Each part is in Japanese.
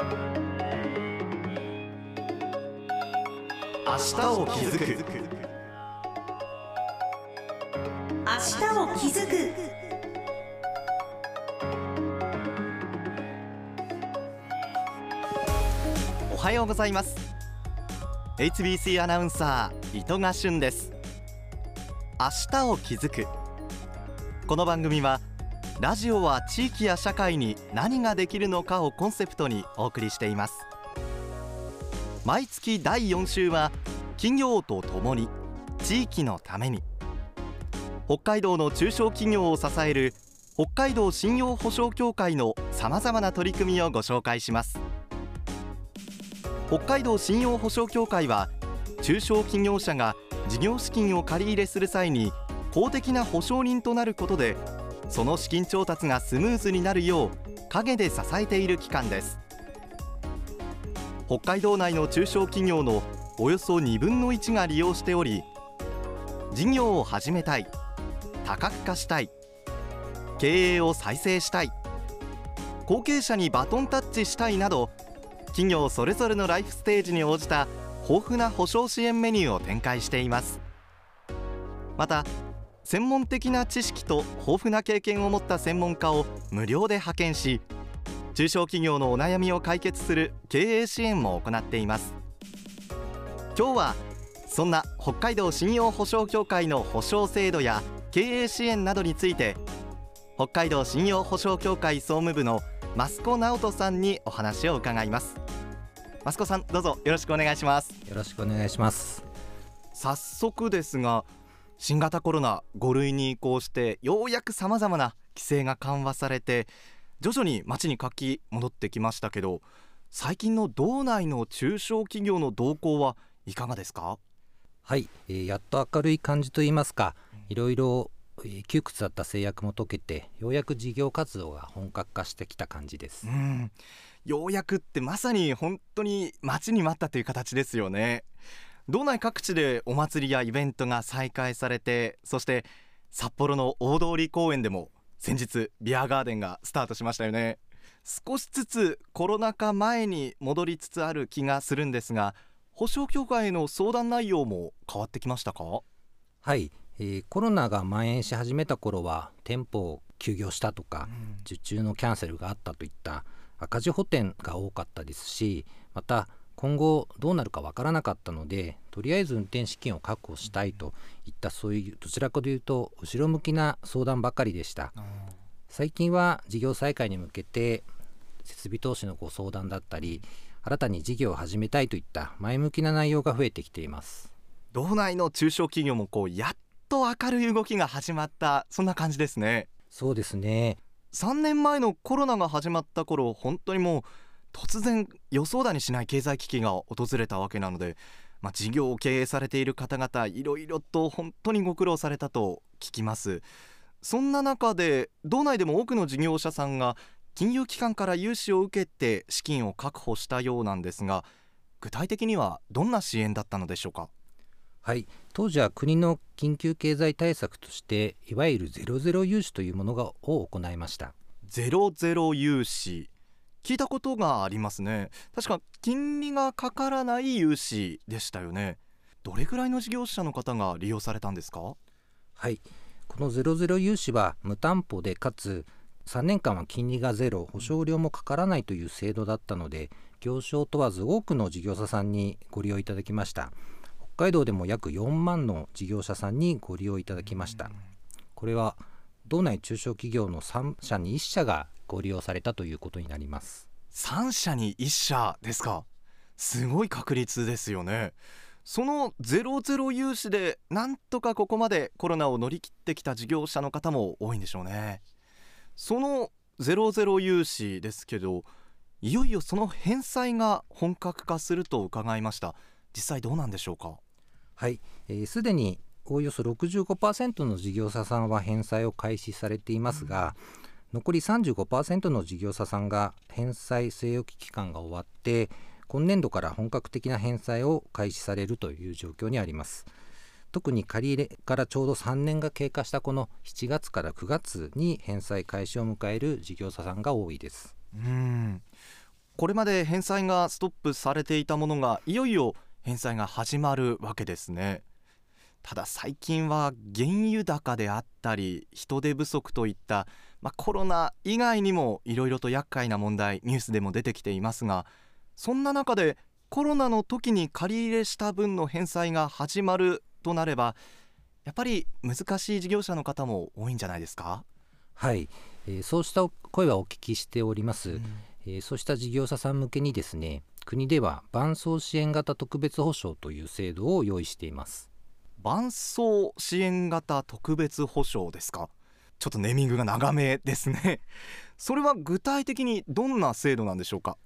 明日を気づく。明日を気づく。おはようございます。HBC アナウンサー糸賀俊です。明日を気づく。この番組はラジオは地域や社会に何ができるのかをコンセプトにお送りしています。毎月第4週は企業とともに地域のために。北海道の中小企業を支える北海道信用保証協会のさまざまな取り組みをご紹介します。北海道信用保証協会は中小企業者が事業資金を借り入れする際に公的な保証人となることでその資金調達がスムーズになるよう陰で支えている機関です。北海道内の中小企業のおよそ2分の1が利用しており事業を始めたい多角化したい経営を再生したい後継者にバトンタッチしたいなど企業それぞれのライフステージに応じた豊富な保証支援メニューを展開しています。また専門的な知識と豊富な経験を持った専門家を無料で派遣し中小企業のお悩みを解決する経営支援も行っています。今日はそんな北海道信用保証協会の保証制度や経営支援などについて北海道信用保証協会総務部の増子直人さんにお話を伺います。増子さんどうぞよろしくお願いします。よろしくお願いします。早速ですが新型コロナ5類に移行してようやくさまざまな規制が緩和されて徐々に街に活気戻ってきましたけど最近の道内の中小企業の動向はいかがですか？はい、えー、やっと明るい感じといいますかいろいろ窮屈だった制約も解けてようやく事業活動が本格化してきた感じです。うん。ようやくってまさに本当に待ちに待ったという形ですよね道内各地でお祭りやイベントが再開されてそして札幌の大通公園でも先日ビアガーデンがスタートしましたよね。少しずつコロナ禍前に戻りつつある気がするんですが保証協会への相談内容も変わってきましたか？はい、えー、コロナが蔓延し始めた頃は店舗を休業したとか、うん、受注のキャンセルがあったといった赤字補填が多かったですしまた今後どうなるかわからなかったのでとりあえず運転資金を確保したいといったそういうどちらかというと後ろ向きな相談ばかりでした。最近は事業再開に向けて設備投資のご相談だったり新たに事業を始めたいといった前向きな内容が増えてきています。道内の中小企業もこうやっと明るい動きが始まったそんな感じですね。そうですね。3年前のコロナが始まった頃本当にもう突然予想だにしない経済危機が訪れたわけなので、まあ、事業を経営されている方々いろいろと本当にご苦労されたと聞きます。そんな中で道内でも多くの事業者さんが金融機関から融資を受けて資金を確保したようなんですが具体的にはどんな支援だったのでしょうか？はい。当時は国の緊急経済対策としていわゆるゼロゼロ融資というものがを行いました。ゼロゼロ融資聞いたことがありますね。確か金利がかからない融資でしたよね。どれくらいの事業者の方が利用されたんですか？はい。このゼロゼロ融資は無担保でかつ3年間は金利がゼロ保証料もかからないという制度だったので業種を問わず多くの事業者さんにご利用いただきました。北海道でも約4万の事業者さんにご利用いただきました。これは道内中小企業の3社に1社がご利用されたということになります。3社に1社ですか。すごい確率ですよね。そのゼロゼロ融資でなんとかここまでコロナを乗り切ってきた事業者の方も多いんでしょうね。そのゼロゼロ融資ですけどいよいよその返済が本格化すると伺いました。実際どうなんでしょうか。はい。すで、えー、におよそ65%の事業者さんは返済を開始されていますが、うん残り35%の事業者さんが返済据え置き期間が終わって今年度から本格的な返済を開始されるという状況にあります。特に借り入れからちょうど3年が経過したこの7月から9月に返済開始を迎える事業者さんが多いです。うん。これまで返済がストップされていたものがいよいよ返済が始まるわけですね。ただ最近は原油高であったり人手不足といった、まあ、コロナ以外にもいろいろと厄介な問題ニュースでも出てきていますがそんな中でコロナの時に借り入れした分の返済が始まるとなればやっぱり難しい事業者の方も多いんじゃないですか？はい、えー、そうした声はお聞きしております、うん、えー、そうした事業者さん向けにですね国では伴走支援型特別保障という制度を用意しています伴走支援型特別保障ですか？ちょっとネーミングが長めですね。それは具体的にどんな制度なんでしょうか、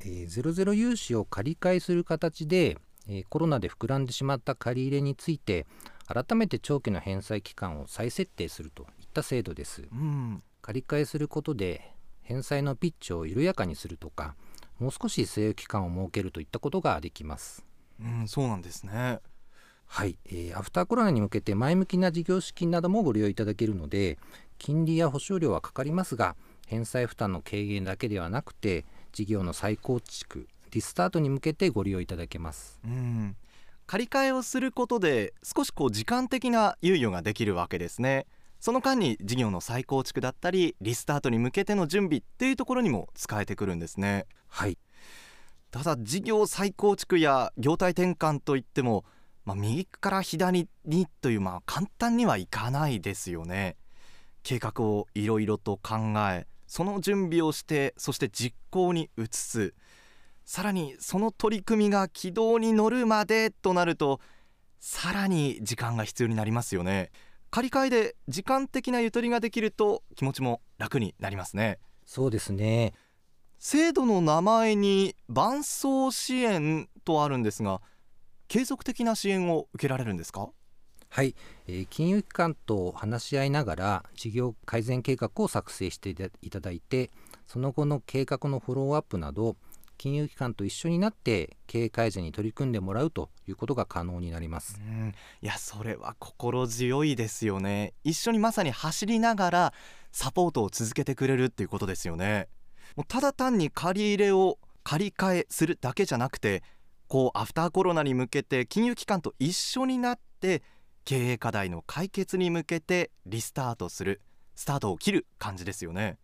えー、ゼロゼロ融資を借り換えする形で、えー、コロナで膨らんでしまった借り入れについて改めて長期の返済期間を再設定するといった制度です、うん、借り換えすることで返済のピッチを緩やかにするとかもう少し据え期間を設けるといったことができます。うんそうなんですねはい、えー、アフターコロナに向けて前向きな事業資金などもご利用いただけるので金利や保証料はかかりますが返済負担の軽減だけではなくて事業の再構築リスタートに向けてご利用いただけます。うん。借り換えをすることで少しこう時間的な猶予ができるわけですね。その間に事業の再構築だったりリスタートに向けての準備っていうところにも使えてくるんですね。はい。ただ事業再構築や業態転換といっても、まあ、右から左にというまあ簡単にはいかないですよね。計画をいろいろと考えその準備をしてそして実行に移す。さらにその取り組みが軌道に乗るまでとなるとさらに時間が必要になりますよね。借り換えで時間的なゆとりができると気持ちも楽になりますね。そうですね。制度の名前に伴走支援とあるんですが継続的な支援を受けられるんですか？はい、えー、金融機関と話し合いながら事業改善計画を作成していただいてその後の計画のフォローアップなど金融機関と一緒になって経営改善に取り組んでもらうということが可能になります。うん。いやそれは心強いですよね。一緒にまさに走りながらサポートを続けてくれるっていうことですよね。もうただ単に借り入れを借り換えするだけじゃなくてこうアフターコロナに向けて金融機関と一緒になって経営課題の解決に向けてリスタートするスタートを切る感じですよね。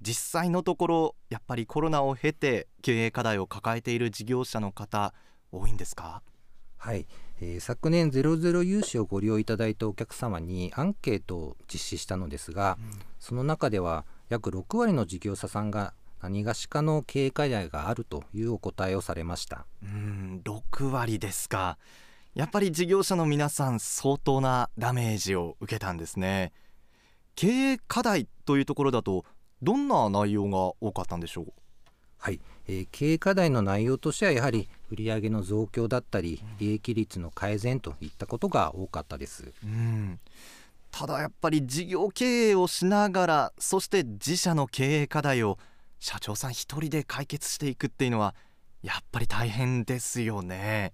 実際のところやっぱりコロナを経て経営課題を抱えている事業者の方多いんですか？はい、えー、昨年ゼロゼロ融資をご利用いただいたお客様にアンケートを実施したのですが、うん、その中では約6割の事業者さんが何がしかの経営課題があるというお答えをされました。うん6割ですか。やっぱり事業者の皆さん相当なダメージを受けたんですね。経営課題というところだとどんな内容が多かったんでしょう？はい、えー、経営課題の内容としてはやはり売上の増強だったり利益率の改善といったことが多かったです、うん、ただやっぱり事業経営をしながらそして自社の経営課題を社長さん一人で解決していくっていうのはやっぱり大変ですよね。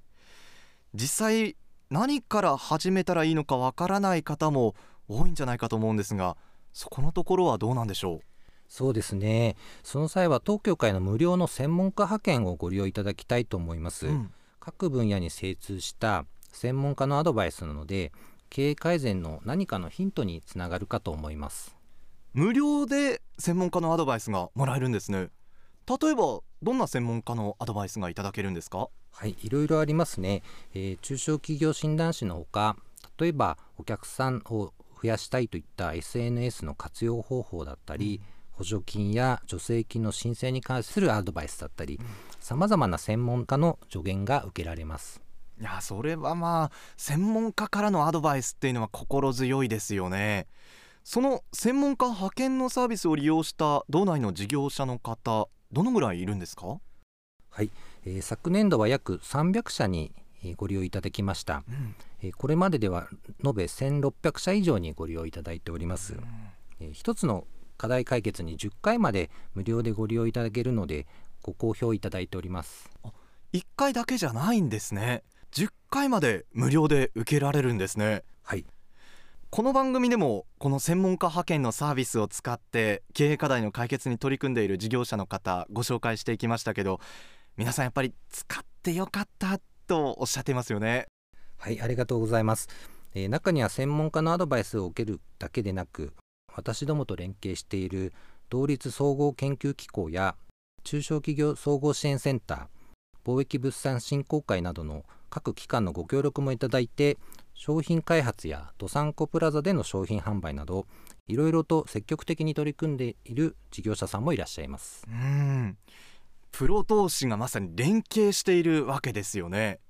実際何から始めたらいいのかわからない方も多いんじゃないかと思うんですがそこのところはどうなんでしょう？そうですね。その際は当協会の無料の専門家派遣をご利用いただきたいと思います、うん、各分野に精通した専門家のアドバイスなので経営改善の何かのヒントにつながるかと思います無料で専門家のアドバイスがもらえるんですね。例えばどんな専門家のアドバイスがいただけるんですか？はいいろいろありますね、えー、中小企業診断士のほか例えばお客さんを増やしたいといった SNS の活用方法だったり、うん。補助金や助成金の申請に関するアドバイスだったりさまざまな専門家の助言が受けられます。いやそれはまあ専門家からのアドバイスっていうのは心強いですよねその専門家派遣のサービスを利用した道内の事業者の方どのぐらいいるんですか？はい、えー、昨年度は約300社にご利用いただきました、うん、これまででは延べ1600社以上にご利用いただいております、うん、一つの課題解決に10回まで無料でご利用いただけるのでご好評いただいております。1回だけじゃないんですね。10回まで無料で受けられるんですね。はいこの番組でもこの専門家派遣のサービスを使って経営課題の解決に取り組んでいる事業者の方ご紹介していきましたけど皆さんやっぱり使ってよかったとおっしゃっていますよね。はいありがとうございます、えー、中には専門家のアドバイスを受けるだけでなく私どもと連携している同立総合研究機構や中小企業総合支援センター貿易物産振興会などの各機関のご協力もいただいて商品開発やどさんこプラザでの商品販売などいろいろと積極的に取り組んでいる事業者さんもいらっしゃいます。うん。プロ同士がまさに連携しているわけですよね。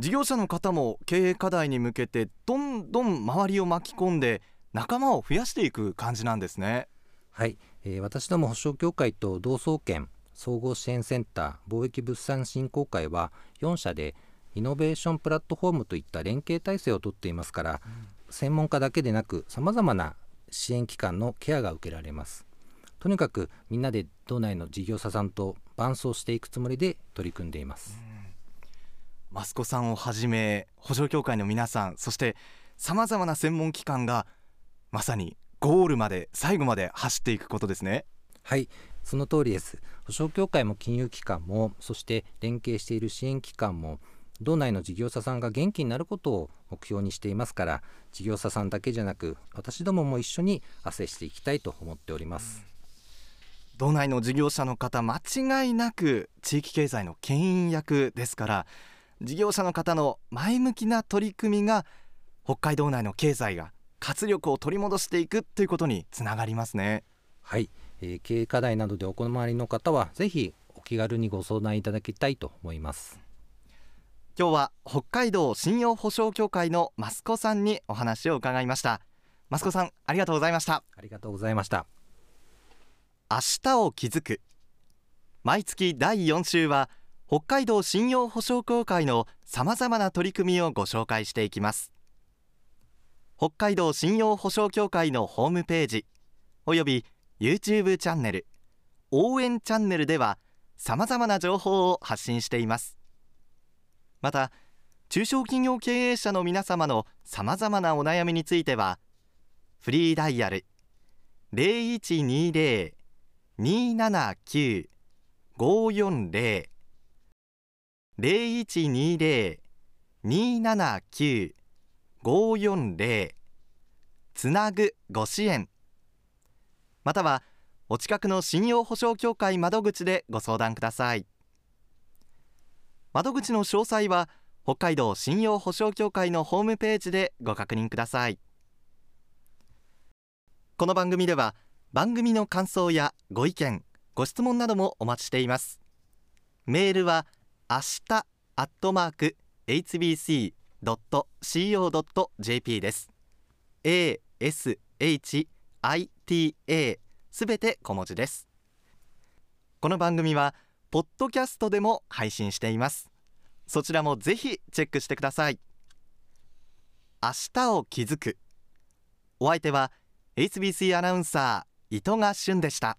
事業者の方も経営課題に向けてどんどん周りを巻き込んで仲間を増やしていく感じなんですね。はい、えー、私ども保証協会と同窓研総合支援センター貿易物産振興会は4社でイノベーションプラットフォームといった連携体制をとっていますから、うん、専門家だけでなくさまざまな支援機関のケアが受けられます。とにかくみんなで道内の事業者さんと伴走していくつもりで取り組んでいます、うん、マスコさんをはじめ保証協会の皆さんそしてさまざまな専門機関がまさにゴールまで最後まで走っていくことですね。はいその通りです。保証協会も金融機関もそして連携している支援機関も道内の事業者さんが元気になることを目標にしていますから事業者さんだけじゃなく私どもも一緒に汗していきたいと思っております。道内の事業者の方間違いなく地域経済の牽引役ですから事業者の方の前向きな取り組みが北海道内の経済が活力を取り戻していくということにつながりますね。はい、えー、経営課題などでお困りの方はぜひお気軽にご相談いただきたいと思います今日は北海道信用保証協会の益子さんにお話を伺いました。益子さんありがとうございました。ありがとうございました。明日を気づく。毎月第4週は北海道信用保証協会のさまざまな取り組みをご紹介していきます。北海道信用保証協会のホームページおよび YouTube チャンネル応援チャンネルではさまざまな情報を発信していますまた中小企業経営者の皆様のさまざまなお悩みについてはフリーダイヤル0120-279-540 0120-279-540つなぐご支援またはお近くの信用保証協会窓口でご相談ください。窓口の詳細は北海道信用保証協会のホームページでご確認ください。この番組では番組の感想やご意見ご質問などもお待ちしています。メールは明日アットマーク hbc.co.jp です。ashita すべて小文字です。この番組はポッドキャストでも配信しています。そちらもぜひチェックしてください。明日を気づく。お相手は HBC アナウンサー伊藤賀俊でした。